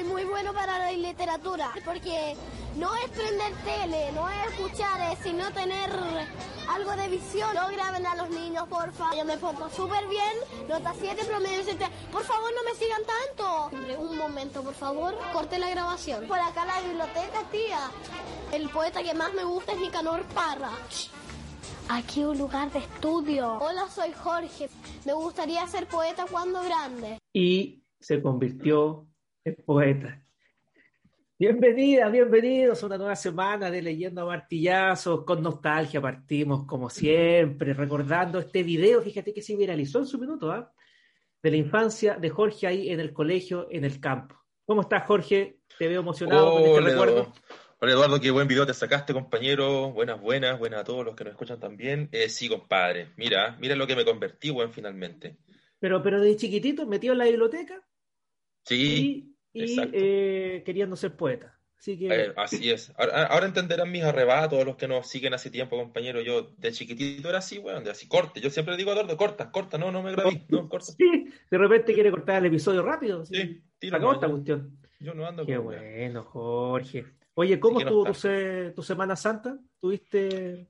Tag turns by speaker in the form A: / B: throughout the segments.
A: Soy muy bueno para la literatura porque no es prender tele, no es escuchar, sino tener algo de visión. No graben a los niños, porfa. Yo me porto súper bien, nota 7, promedio 7. Por favor, no me sigan tanto. Un momento, por favor, corte la grabación. Por acá la biblioteca, tía. El poeta que más me gusta es Nicanor Parra. Aquí un lugar de estudio. Hola, soy Jorge. Me gustaría ser poeta cuando grande.
B: Y se convirtió en poeta. Bienvenida, bienvenidos a una nueva semana de Leyendo a Martillazos. Con nostalgia partimos, como siempre, recordando este video, fíjate que se viralizó en su minuto, ¿ah? De la infancia de Jorge ahí en el colegio, en el campo. ¿Cómo estás, Jorge? Te veo emocionado con este recuerdo.
C: Hola Eduardo, qué buen video te sacaste, compañero. Buenas, buenas, buenas a todos los que nos escuchan también. Eh, sí, compadre. Mira, mira lo que me convertí, buen, finalmente.
B: Pero, pero de chiquitito, metido en la biblioteca.
C: Sí.
B: Y, y eh, queriendo ser poeta. Así, que...
C: Eh, así es. Ahora, entenderán mis arrebatos, los que nos siguen hace tiempo, compañero. Yo de chiquitito era así, weón, de así corte. Yo siempre digo a Eduardo, corta, corta, no, no me grabé, no, corta.
B: Sí, de repente quiere cortar el episodio rápido. Sí, sí tira. esta cuestión.
C: Yo no ando
B: Qué bueno, Jorge. Oye, ¿cómo estuvo tu, Semana Santa? ¿Tuviste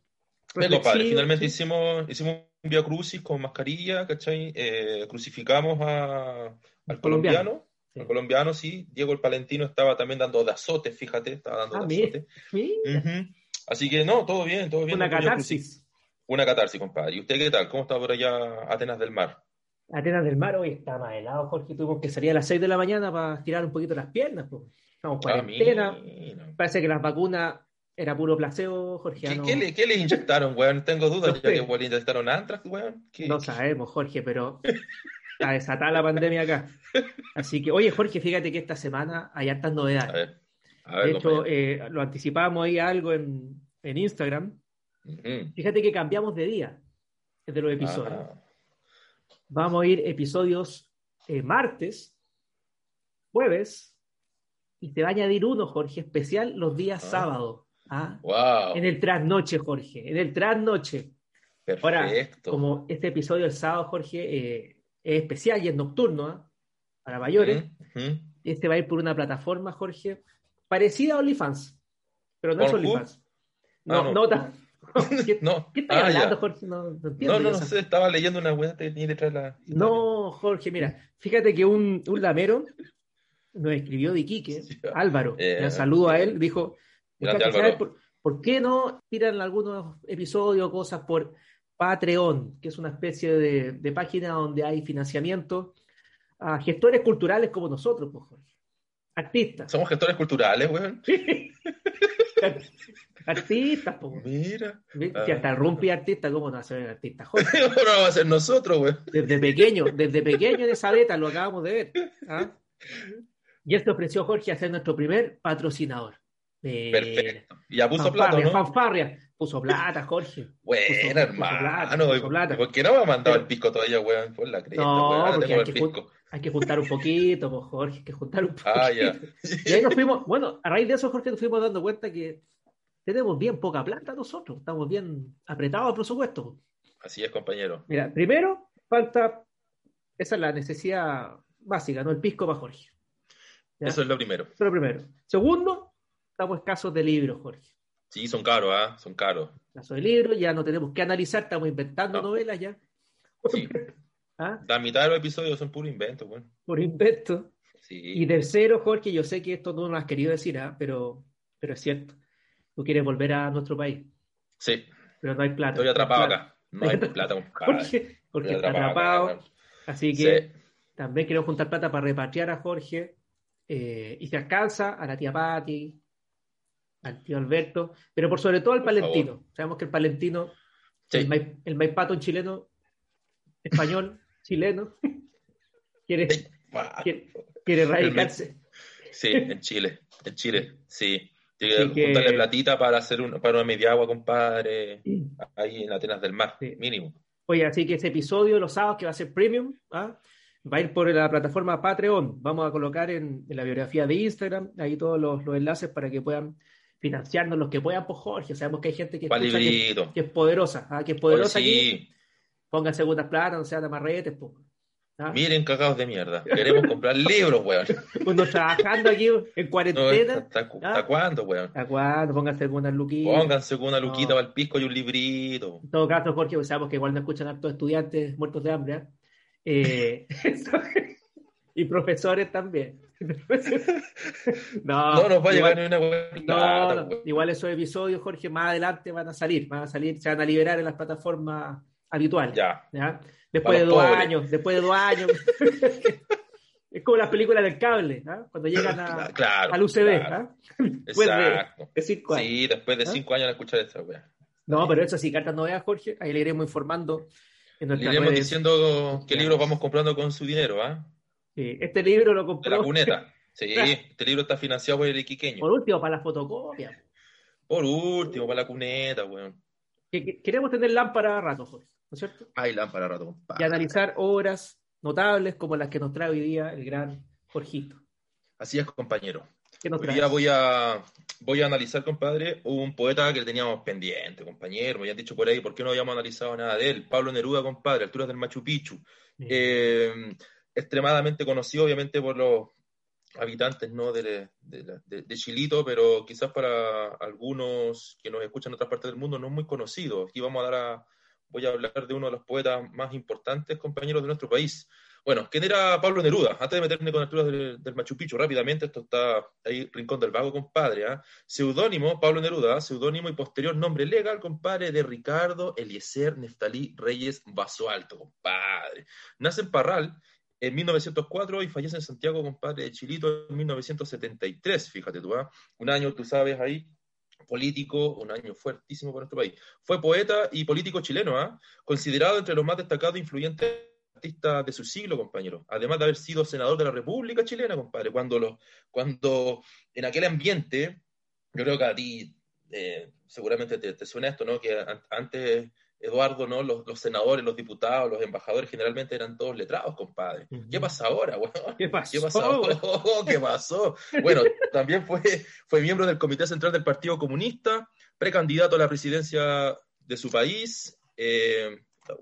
C: padre, finalmente hicimos, hicimos un Via Crucis con mascarilla, ¿cachai? Eh, crucificamos a, al colombiano. Al colombiano, sí. Diego el Palentino estaba también dando de azote, fíjate, estaba dando
B: ah,
C: de azote. Así que no, todo bien, todo bien.
B: Una catarsis.
C: Una catarsis, compadre. ¿Y usted qué tal? ¿Cómo está por allá Atenas del Mar?
B: Atenas del Mar hoy está más helado, Jorge. Tuvimos que salir a las 6 de la mañana para tirar un poquito las piernas. Pues. Estamos en cuarentena. Parece que las vacunas era puro placebo, Jorge.
C: ¿Qué, le, ¿Qué, le, inyectaron, weón? Tengo dudas, ya que le inyectaron Antrax, weón.
B: No sabemos, Jorge, pero está desatada la pandemia acá. Así que, oye, Jorge, fíjate que esta semana hay hartas novedades. A ver, a ver, de hecho, eh, lo anticipábamos ahí algo en, en Instagram. Fíjate que cambiamos de día de los episodios. Ah. Vamos a ir episodios eh, martes, jueves, y te va a añadir uno, Jorge, especial los días ah. sábados. ¿ah? En el trasnoche, Jorge, en el trasnoche.
C: Perfecto.
B: Ahora, como este episodio del sábado, Jorge, eh, es especial y es nocturno, ¿ah? para mayores, este va a ir por una plataforma, Jorge, parecida a OnlyFans, pero no es OnlyFans. No, no, no. ¿Qué,
C: no.
B: ¿Qué estás ah, hablando, Jorge? No, no, entiendo
C: no, no, sé, estaba leyendo una web que tenía detrás de la...
B: No, Jorge, mira, fíjate que un, un lamero nos escribió de Iquique, Álvaro, eh, saludo a él, dijo, por, qué no tiran algunos episodios o cosas por Patreon, que es una especie de, página donde hay financiamiento a gestores culturales como nosotros, pues, Artistas.
C: Somos gestores culturales, weón.
B: Artistas, pues.
C: Mira.
B: Si hasta el Rumpi artista, ¿cómo no va a ser artista?
C: ¿Cómo no va a ser nosotros, weón?
B: Desde pequeño, desde pequeño de esa beta lo acabamos de ver. ¿ah? Y te ofreció, Jorge, a ser nuestro primer patrocinador.
C: Perfecto. Y ya puso plata, ¿no?
B: Fanfarria. Puso plata, Jorge.
C: Bueno, hermano. ¿Por qué no me ha mandado el pisco todavía, weón? Por la cresta,
B: no, porque hay, que hay que juntar un poquito, pues, Jorge, hay que juntar un poquito. Ah, ya. Y ahí nos fuimos, bueno, a raíz de eso, Jorge, nos fuimos dando cuenta que tenemos bien poca plata nosotros, estamos bien apretados al presupuesto.
C: Así es, compañero.
B: Mira, primero, falta, esa es la necesidad básica, ¿no? El pisco para Jorge.
C: Eso es lo primero.
B: Eso es lo primero. Segundo, estamos escasos de libros, Jorge.
C: Sí, son caros, ¿ah? Son caros.
B: Escasos de libros, ya no tenemos que analizar, estamos inventando novelas ya.
C: Sí. ¿Ah? La mitad de los episodios son puro invento, bueno.
B: Puro invento. Sí. Y tercero, Jorge, yo sé que esto no lo has querido decir, ¿ah? pero, pero es cierto. Tú quieres volver a nuestro país.
C: Sí.
B: Pero no hay plata.
C: Estoy atrapado acá. No hay plata.
B: Jorge, porque está atrapado. así que también queremos juntar plata para repatriar a Jorge eh, y se alcanza a la tía Patti, al tío Alberto, pero por sobre todo al palentino. Sabemos que el palentino, el, el maipato chileno, español, chileno, quiere, quiere, radicarse.
C: Sí, en Chile, en Chile, sí. Tiene que juntarle platita para hacer un, para una media agua, compadre, ahí en Atenas del Mar, mínimo.
B: Oye, así que ese episodio los sábados que va a ser premium, ¿ah? va a ir por la plataforma Patreon. Vamos a colocar en, la biografía de Instagram ahí todos los, enlaces para que puedan financiarnos los que puedan por Jorge. Sabemos que hay gente que, que, es poderosa, ¿ah? que es poderosa aquí. Pongan segundas plata, no sean amarretes.
C: ¿Ah? Miren, cagados de mierda. Queremos comprar libros, weón.
B: Uno trabajando aquí en cuarentena.
C: ¿Hasta, ¿Ah? cuándo, weón?
B: ¿Hasta cuándo? Pónganse con una luquita.
C: Pónganse una luquita para el pisco y un librito.
B: En todo caso, Jorge, pues sabemos que igual no escuchan a todos estudiantes muertos de hambre. ¿eh? eh y profesores también.
C: no, no nos va a llevar ni una
B: buena. No, igual esos episodios, Jorge, más adelante van a salir, van a salir, se van a liberar en las plataformas habituales.
C: Ya.
B: Después de dos años, después de dos años. es como las películas del cable, ¿ah? cuando llegan a, al UCB. ¿ah?
C: Exacto. Sí, después de ¿Ah? cinco años de escuchar esta
B: No, pero eso sí, cartas novedades, Jorge, ahí le iremos informando.
C: En le iremos diciendo qué libros vamos comprando con su dinero, ¿ah?
B: Sí, este libro lo compró.
C: De la cuneta. Sí, este libro está financiado por el iquiqueño.
B: Por último, para la fotocopia.
C: Por último, para la cuneta, weón.
B: queremos tener lámpara a rato, Jorge, ¿no es cierto?
C: Hay lámpara a rato,
B: compadre. Y analizar obras notables como las que nos trae hoy día el gran Jorgito.
C: Así es, compañero. Hoy día voy a, voy a analizar, compadre, un poeta que teníamos pendiente, compañero. Me habían dicho por ahí, ¿por qué no habíamos analizado nada de él? Pablo Neruda, compadre, alturas del Machu Picchu. Eh, extremadamente conocido, obviamente, por los habitantes ¿no? de, de, Chilito, pero quizás para algunos que nos escuchan en otras partes del mundo no es muy conocido. Aquí vamos a dar voy a hablar de uno de los poetas más importantes, compañeros de nuestro país. Bueno, ¿quién era Pablo Neruda? Antes de meterme con alturas del, del Machu Picchu, rápidamente, esto está ahí, Rincón del Vago, compadre. ¿ah? Seudónimo, Pablo Neruda, seudónimo y posterior nombre legal, compadre, de Ricardo Eliezer Neftalí Reyes Alto, compadre. Nace en Parral en 1904 y fallece en Santiago, compadre de Chilito, en 1973, fíjate tú, ¿ah? un año, tú sabes, ahí, político, un año fuertísimo para nuestro país. Fue poeta y político chileno, ¿ah? considerado entre los más destacados e influyentes artistas de su siglo, compañero, además de haber sido senador de la República Chilena, compadre, cuando, lo, cuando en aquel ambiente, yo creo que a ti eh, seguramente te, te, suena esto, ¿no? Que antes Eduardo, ¿no? Los, senadores, los diputados, los embajadores generalmente eran todos letrados, compadre. ¿Qué pasa ahora,
B: ¿Qué pasó?
C: ¿Qué pasó? ¿Qué pasó? bueno, también fue, fue miembro del Comité Central del Partido Comunista, precandidato a la presidencia de su país. Eh,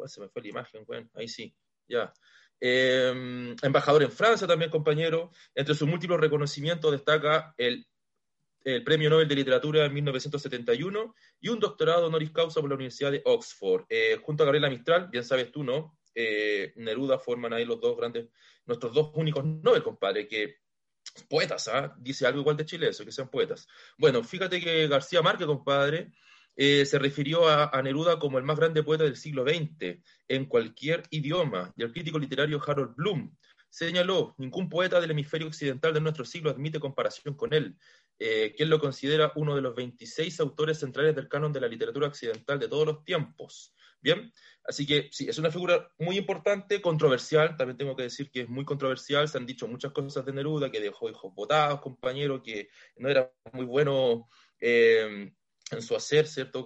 C: se me fue la imagen, bueno, ahí sí, ya. Eh, embajador en Francia también, compañero. Entre sus múltiples reconocimientos destaca el el Premio Nobel de Literatura en 1971 y un doctorado honoris causa por la Universidad de Oxford. Eh, junto a Gabriela Mistral, bien sabes tú, ¿no? Eh, Neruda forman ahí los dos grandes, nuestros dos únicos Nobel, compadre, que poetas, ¿ah? Dice algo igual de Chile eso, que sean poetas. Bueno, fíjate que García Márquez, compadre, eh, se refirió a, a, Neruda como el más grande poeta del siglo XX en cualquier idioma, y el crítico literario Harold Bloom señaló, ningún poeta del hemisferio occidental de nuestro siglo admite comparación con él eh, quien lo considera uno de los 26 autores centrales del canon de la literatura occidental de todos los tiempos. Bien, así que sí, es una figura muy importante, controversial, también tengo que decir que es muy controversial, se han dicho muchas cosas de Neruda, que dejó hijos votados, compañero, que no era muy bueno eh, en su hacer, ¿cierto?,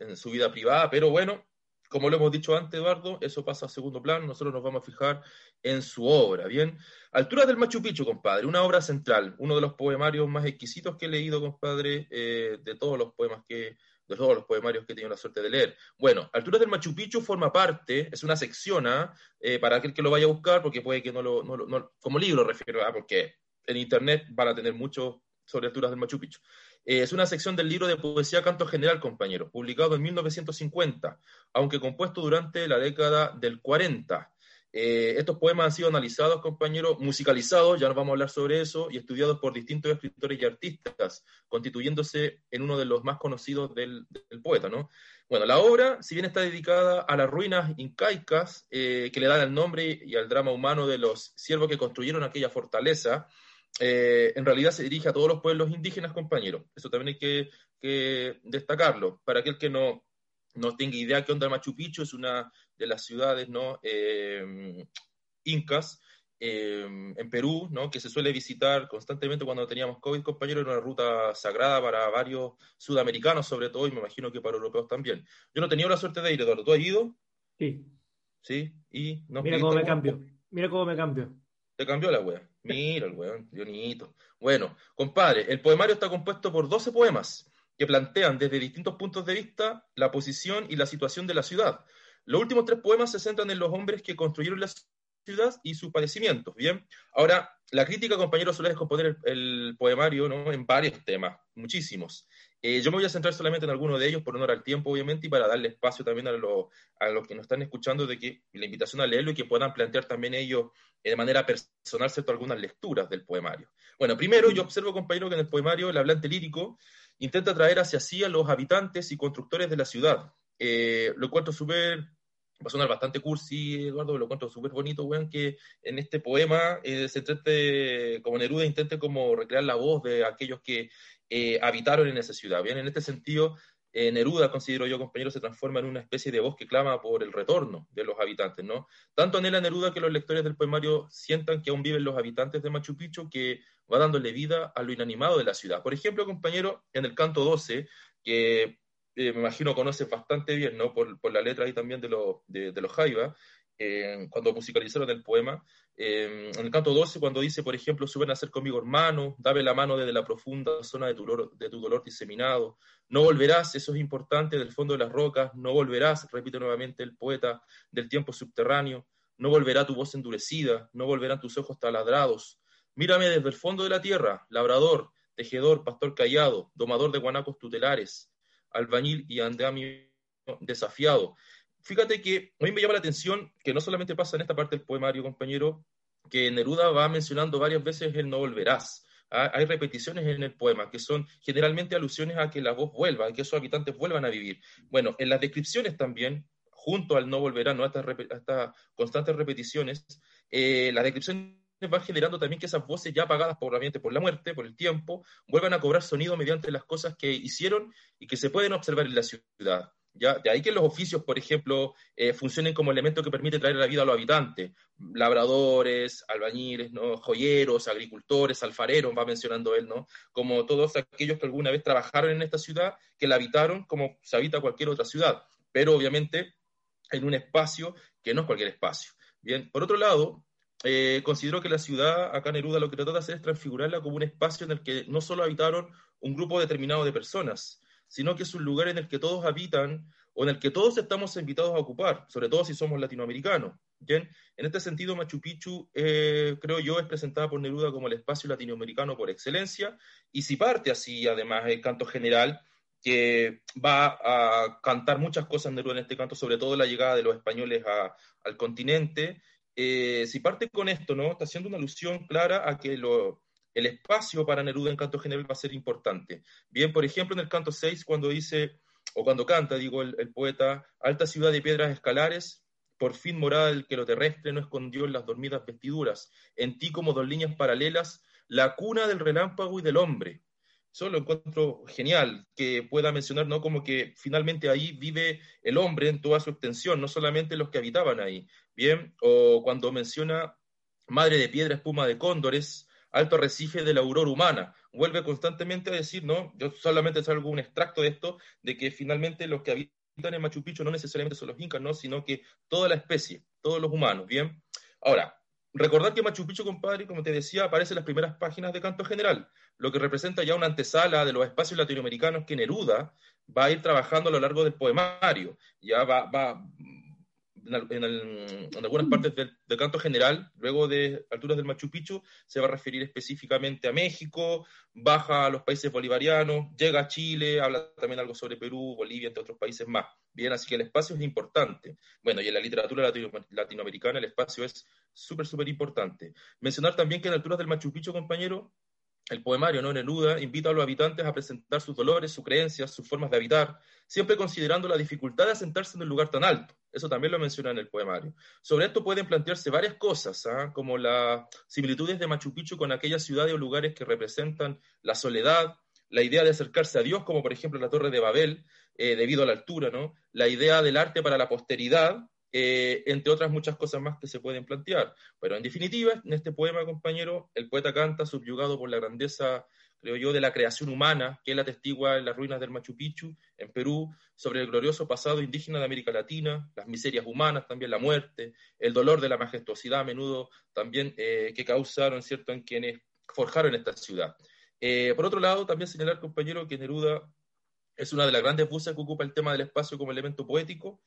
C: en su vida privada, pero bueno, como lo hemos dicho antes, Eduardo, eso pasa a segundo plano, nosotros nos vamos a fijar en su obra, ¿bien? Alturas del Machu Picchu, compadre, una obra central, uno de los poemarios más exquisitos que he leído, compadre, eh, de todos los poemas que, de todos los poemarios que he tenido la suerte de leer. Bueno, Alturas del Machu Picchu forma parte, es una sección, ¿ah? eh, para aquel que lo vaya a buscar, porque puede que no lo, no, como libro refiero, ¿ah? porque en internet van a tener mucho sobre Alturas del Machu Picchu. Eh, es una sección del libro de poesía Canto General, compañero, publicado en 1950, aunque compuesto durante la década del 40. Eh, estos poemas han sido analizados, compañero, musicalizados, ya nos vamos a hablar sobre eso, y estudiados por distintos escritores y artistas, constituyéndose en uno de los más conocidos del, poeta, ¿no? Bueno, la obra, si bien está dedicada a las ruinas incaicas eh, que le dan el nombre y al drama humano de los siervos que construyeron aquella fortaleza, eh, en realidad se dirige a todos los pueblos indígenas, compañeros. Eso también hay que, destacarlo. Para aquel que no, no tenga idea qué onda Machu Picchu, es una de las ciudades ¿no? Eh, incas eh, en Perú, ¿no? que se suele visitar constantemente cuando teníamos COVID, compañero, era una ruta sagrada para varios sudamericanos, sobre todo, y me imagino que para europeos también. Yo no he tenido la suerte de ir, Eduardo. ¿Tú has ido?
B: Sí.
C: ¿Sí? ¿Y
B: Mira cómo me cambio. Mira cómo me cambio.
C: Te cambió la wea. Mira el weón, Dionito. Bueno, compadre, el poemario está compuesto por 12 poemas que plantean desde distintos puntos de vista la posición y la situación de la ciudad. Los últimos tres poemas se centran en los hombres que construyeron la ciudad y sus padecimientos. Bien, ahora, la crítica, compañero, suele descomponer el, poemario ¿no? en varios temas, muchísimos. Eh, yo me voy a centrar solamente en alguno de ellos por honor al tiempo, obviamente, y para darle espacio también a, a los que nos están escuchando de que la invitación a leerlo y que puedan plantear también ellos eh, de manera personal cierto, algunas lecturas del poemario. Bueno, primero yo observo, compañero, que en el poemario el hablante lírico intenta traer hacia sí a los habitantes y constructores de la ciudad. Eh, lo encuentro súper, va a sonar bastante cursi, Eduardo, lo encuentro súper bonito, weón, que en este poema eh, se trate, como Neruda intente como recrear la voz de aquellos que eh, habitaron en esa ciudad. Bien, en este sentido, Neruda, considero yo, compañero, se transforma en una especie de voz que clama por el retorno de los habitantes, ¿no? Tanto anhela Neruda que los lectores del poemario sientan que aún viven los habitantes de Machu Picchu, que va dándole vida a lo inanimado de la ciudad. Por ejemplo, compañero, en el canto 12, que eh, me imagino conoces bastante bien, ¿no? Por, por la letra ahí también de, de, los Jaiba, eh, cuando musicalizaron el poema. Eh, en el canto 12, cuando dice, por ejemplo, suben a ser conmigo hermano, dame la mano desde la profunda zona de tu, dolor, de tu dolor diseminado, no volverás, eso es importante, del fondo de las rocas, no volverás, repite nuevamente el poeta, del tiempo subterráneo, no volverá tu voz endurecida, no volverán tus ojos taladrados. Mírame desde el fondo de la tierra, labrador, tejedor, pastor callado, domador de guanacos tutelares, albañil y andamio desafiado. Fíjate que a mí me llama la atención que no solamente pasa en esta parte del poemario, compañero, que Neruda va mencionando varias veces el no volverás. ¿ah? Hay repeticiones en el poema que son generalmente alusiones a que la voz vuelva, a que esos habitantes vuelvan a vivir. Bueno, en las descripciones también, junto al no volverán, ¿no? a, estas, constantes repeticiones, eh, las descripciones van generando también que esas voces ya apagadas por, por la muerte, por el tiempo, vuelvan a cobrar sonido mediante las cosas que hicieron y que se pueden observar en la ciudad. De ahí que los oficios, por ejemplo, eh, funcionen como elemento que permite traer la vida a los habitantes. Labradores, albañiles, joyeros, agricultores, alfareros, va mencionando él, ¿no? Como todos aquellos que alguna vez trabajaron en esta ciudad, que la habitaron como se habita cualquier otra ciudad, pero obviamente en un espacio que no es cualquier espacio. Bien, por otro lado, eh, considero que la ciudad, acá Neruda, lo que trata de hacer es transfigurarla como un espacio en el que no solo habitaron un grupo determinado de personas, sino que es un lugar en el que todos habitan o en el que todos estamos invitados a ocupar, sobre todo si somos latinoamericanos. En este sentido, Machu Picchu, eh, creo yo, es presentada por Neruda como el espacio latinoamericano por excelencia, y si parte así, además, el canto general, que va a cantar muchas cosas Neruda en este canto, sobre todo la llegada de los españoles al continente, eh, si parte con esto, ¿no? Está haciendo una alusión clara a que el espacio para Neruda en canto general va a ser importante. Bien, por ejemplo, en el canto 6, cuando dice, o cuando canta, digo, el, poeta, alta ciudad de piedras escalares, por fin morada del que lo terrestre no escondió en las dormidas vestiduras, en ti como dos líneas paralelas, la cuna del relámpago y del hombre, eso lo encuentro genial, que pueda mencionar, ¿no? Como que finalmente ahí vive el hombre en toda su extensión, no solamente los que habitaban ahí, ¿bien? O cuando menciona madre de piedra, espuma de cóndores, alto recife de la aurora humana, vuelve constantemente a decir, ¿no? Yo solamente salgo un extracto de esto, de que finalmente los que habitan en Machu Picchu no necesariamente son los incas, ¿no? Sino que toda la especie, todos los humanos, ¿bien? Ahora, recordar que Machu Picchu, compadre, como te decía, aparece en las primeras páginas de Canto General, lo que representa ya una antesala de los espacios latinoamericanos que Neruda va a ir trabajando a lo largo del poemario. Ya va, va en, algunas partes del, canto general, luego de alturas del Machu Picchu, se va a referir específicamente a México, baja a los países bolivarianos, llega a Chile, habla también algo sobre Perú, Bolivia, entre otros países más. Bien, así que el espacio es importante. Bueno, y en la literatura latinoamericana el espacio es súper, súper importante. Mencionar también que en alturas del Machu Picchu, compañero, el poemario, ¿no? Neruda invita a los habitantes a presentar sus dolores, sus creencias, sus formas de habitar, siempre considerando la dificultad de asentarse en un lugar tan alto. Eso también lo menciona en el poemario. Sobre esto pueden plantearse varias cosas, ¿ah? como las similitudes de Machu Picchu con aquellas ciudades o lugares que representan la soledad, la idea de acercarse a Dios, como por ejemplo la Torre de Babel, eh, debido a la altura, ¿no? La idea del arte para la posteridad, eh, entre otras muchas cosas más que se pueden plantear. Pero en definitiva, en este poema, compañero, el poeta canta subyugado por la grandeza, creo yo, de la creación humana, que él atestigua en las ruinas del Machu Picchu, en Perú, sobre el glorioso pasado indígena de América Latina, las miserias humanas, también la muerte, el dolor de la majestuosidad a menudo también eh, que causaron, ¿cierto?, en quienes forjaron esta ciudad. Eh, por otro lado, también señalar, compañero, que Neruda es una de las grandes voces que ocupa el tema del espacio como elemento poético,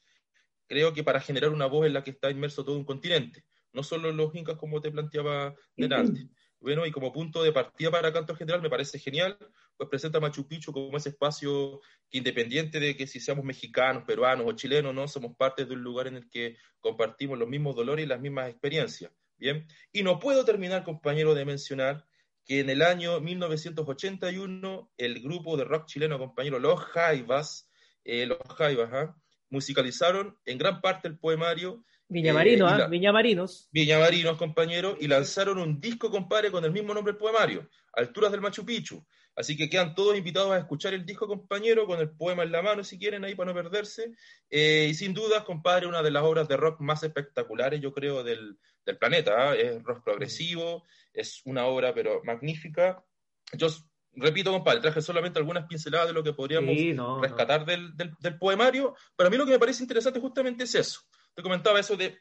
C: creo que para generar una voz en la que está inmerso todo un continente. no solo los incas como te planteaba delante. Bueno, y como punto de partida para Canto General me parece genial, pues presenta Machu Picchu como ese espacio que independiente de que si seamos mexicanos, peruanos o chilenos, no somos parte de un lugar en el que compartimos los mismos dolores y las mismas experiencias. Bien, y no puedo terminar, compañero, de mencionar que en el año 1981 el grupo de rock chileno, compañero, Los Jaivas, eh, Los Jaivas, ¿ah? Musicalizaron en gran parte el poemario
B: Viñamarinos, eh, ¿ah? Viñamarinos.
C: Viñamarinos, compañero, y lanzaron un disco, compadre, con el mismo nombre del poemario, Alturas del Machu Picchu. Así que quedan todos invitados a escuchar el disco, compañero, con el poema en la mano, si quieren, ahí para no perderse. Eh, y sin dudas, compadre, una de las obras de rock más espectaculares, yo creo, del, planeta. ¿ah? Es rock progresivo, es una obra, pero magnífica. Yo repito, compadre, traje solamente algunas pinceladas de lo que podríamos rescatar Del, del, poemario, pero a mí lo que me parece interesante justamente es eso te comentaba eso de,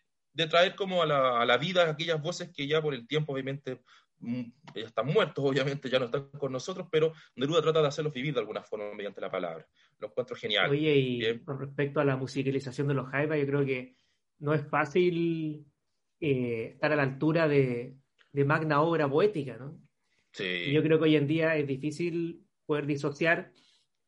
C: traer como a la, a la, vida aquellas voces que ya por el tiempo obviamente mm, ya están muertos, obviamente ya no están con nosotros, pero Neruda trata de hacerlos vivir de alguna forma mediante la palabra. Lo encuentro genial.
B: Oye, y con respecto a la musicalización de los Jaivas, yo creo que no es fácil eh, estar a la altura de, de, magna obra poética, ¿no? Sí. yo creo que hoy en día es difícil poder disociar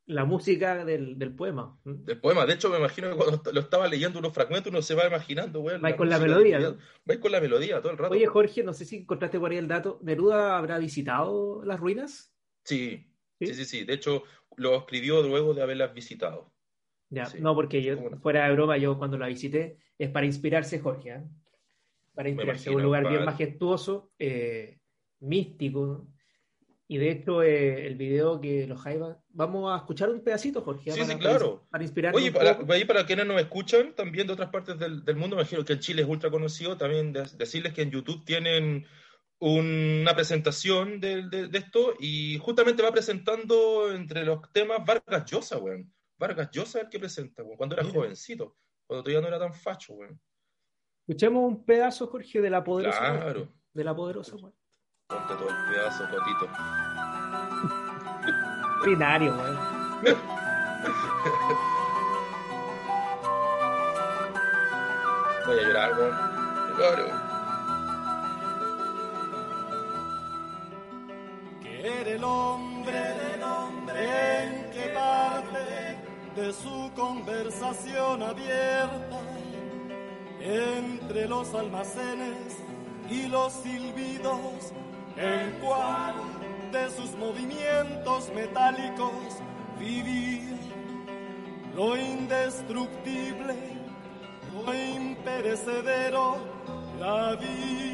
B: la música del, del, poema.
C: Del poema, de hecho me imagino que cuando lo estaba leyendo unos fragmentos uno se va imaginando, güey.
B: Va con la melodía, ¿no?
C: Va con la melodía todo el rato.
B: Oye, Jorge, no sé si encontraste por ahí el dato. ¿Neruda habrá visitado las ruinas?
C: Sí, sí, sí, sí. De hecho, lo escribió luego de haberlas visitado.
B: Ya, no, porque yo, fuera de broma, yo cuando la visité, es para inspirarse, Jorge, ¿eh? Para inspirarse, un lugar bien majestuoso, eh, místico, y de hecho, eh, el video que los Jaivas. Vamos a escuchar un pedacito, Jorge.
C: Sí, sí, claro.
B: Para inspirar.
C: Oye, para, ahí para quienes nos escuchan, también de otras partes del, del mundo, me imagino que en Chile es ultra conocido. También decirles que en YouTube tienen una presentación de, de, esto y justamente va presentando entre los temas Vargas Llosa, weón. Vargas Llosa es el que presenta, weón, cuando era jovencito, cuando todavía no era tan facho, weón.
B: Escuchemos un pedazo, Jorge, de la poderosa. Claro. De la poderosa, weón.
C: Ponte todo el pedazo, Cotito.
B: Binario, weón.
C: Voy a llorar, weón. Lloro.
D: Que era el hombre, el hombre en que parte de su conversación abierta entre los almacenes y los silbidos en cual de sus movimientos metálicos vivía lo indestructible, lo imperecedero, la vida.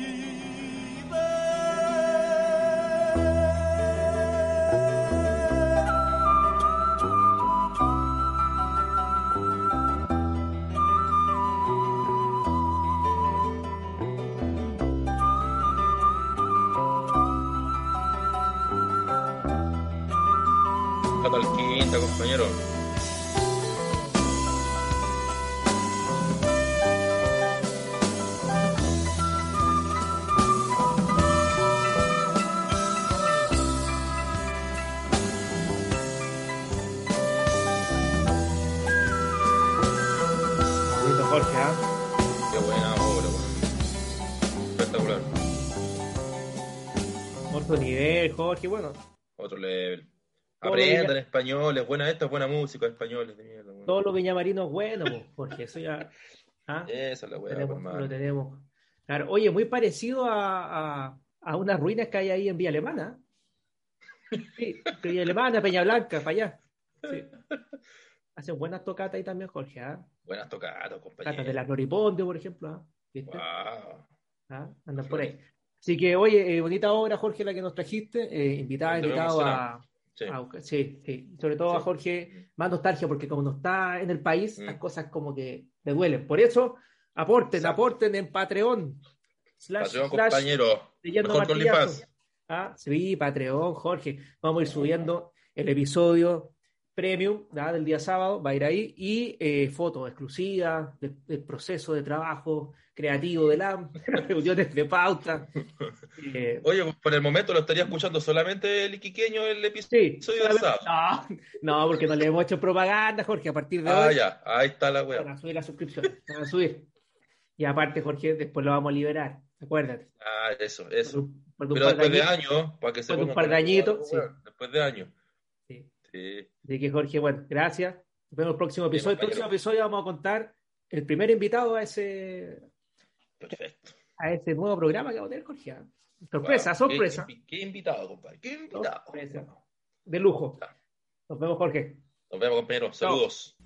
C: Compañero.
B: Jorge, ¿ah?
C: Qué buena obra, espectacular.
B: Otro nivel, Jorge, bueno.
C: Otro level. Aprendan español, es buena esta, es buena música español.
B: Todo lo viñamarino es bueno, porque eso ya.
C: ¿ah? Eso es la
B: tenemos, Lo tenemos. Claro, oye, muy parecido a, a, a, unas ruinas que hay ahí en Villa Alemana. Sí, Villa Alemana, Peña Blanca, para allá. Sí. Hacen buenas tocatas ahí también, Jorge. ¿ah?
C: Buenas tocatas, compañero.
B: de la Noriponte, por ejemplo. ¿ah? ¿Viste? ¿Ah? Andan por ahí. Así que, oye, eh, bonita obra, Jorge, la que nos trajiste. Eh, invitada, invitado a, Ah, sí. sí, Sobre todo a Jorge, más nostalgia, porque como no está en el país, las mm. cosas como que le duelen. Por eso, aporten, aporten en Patreon.
C: Patreon, compañero. Mejor con
B: ah, sí, Patreon, Jorge. Vamos a ir subiendo el episodio premium del día sábado, va a ir ahí, y eh, fotos exclusivas del, proceso de trabajo creativo de la reuniones de pauta.
C: Eh, Oye, por el momento lo estaría escuchando solamente el iquiqueño el episodio sí, del sábado.
B: No, no, porque no le hemos hecho propaganda, Jorge, a partir de
C: ah,
B: hoy.
C: Ah, ya, ahí está la web.
B: Van a subir la suscripción, van a subir. Y aparte, Jorge, después lo vamos a liberar, acuérdate.
C: Ah, eso, eso. Pero después de años, para que se
B: un par de añitos.
C: Después de años.
B: Sí. sí. Así que, Jorge, bueno, gracias. Nos vemos el próximo episodio. el próximo episodio vamos a contar el primer invitado a ese.
C: Perfecto.
B: A ese nuevo programa que vamos a tener, Jorge. Sorpresa, sorpresa.
C: ¿Qué, invitado, compadre? ¿Qué invitado?
B: De lujo. Nos vemos, Jorge.
C: Nos vemos, compañeros. Saludos.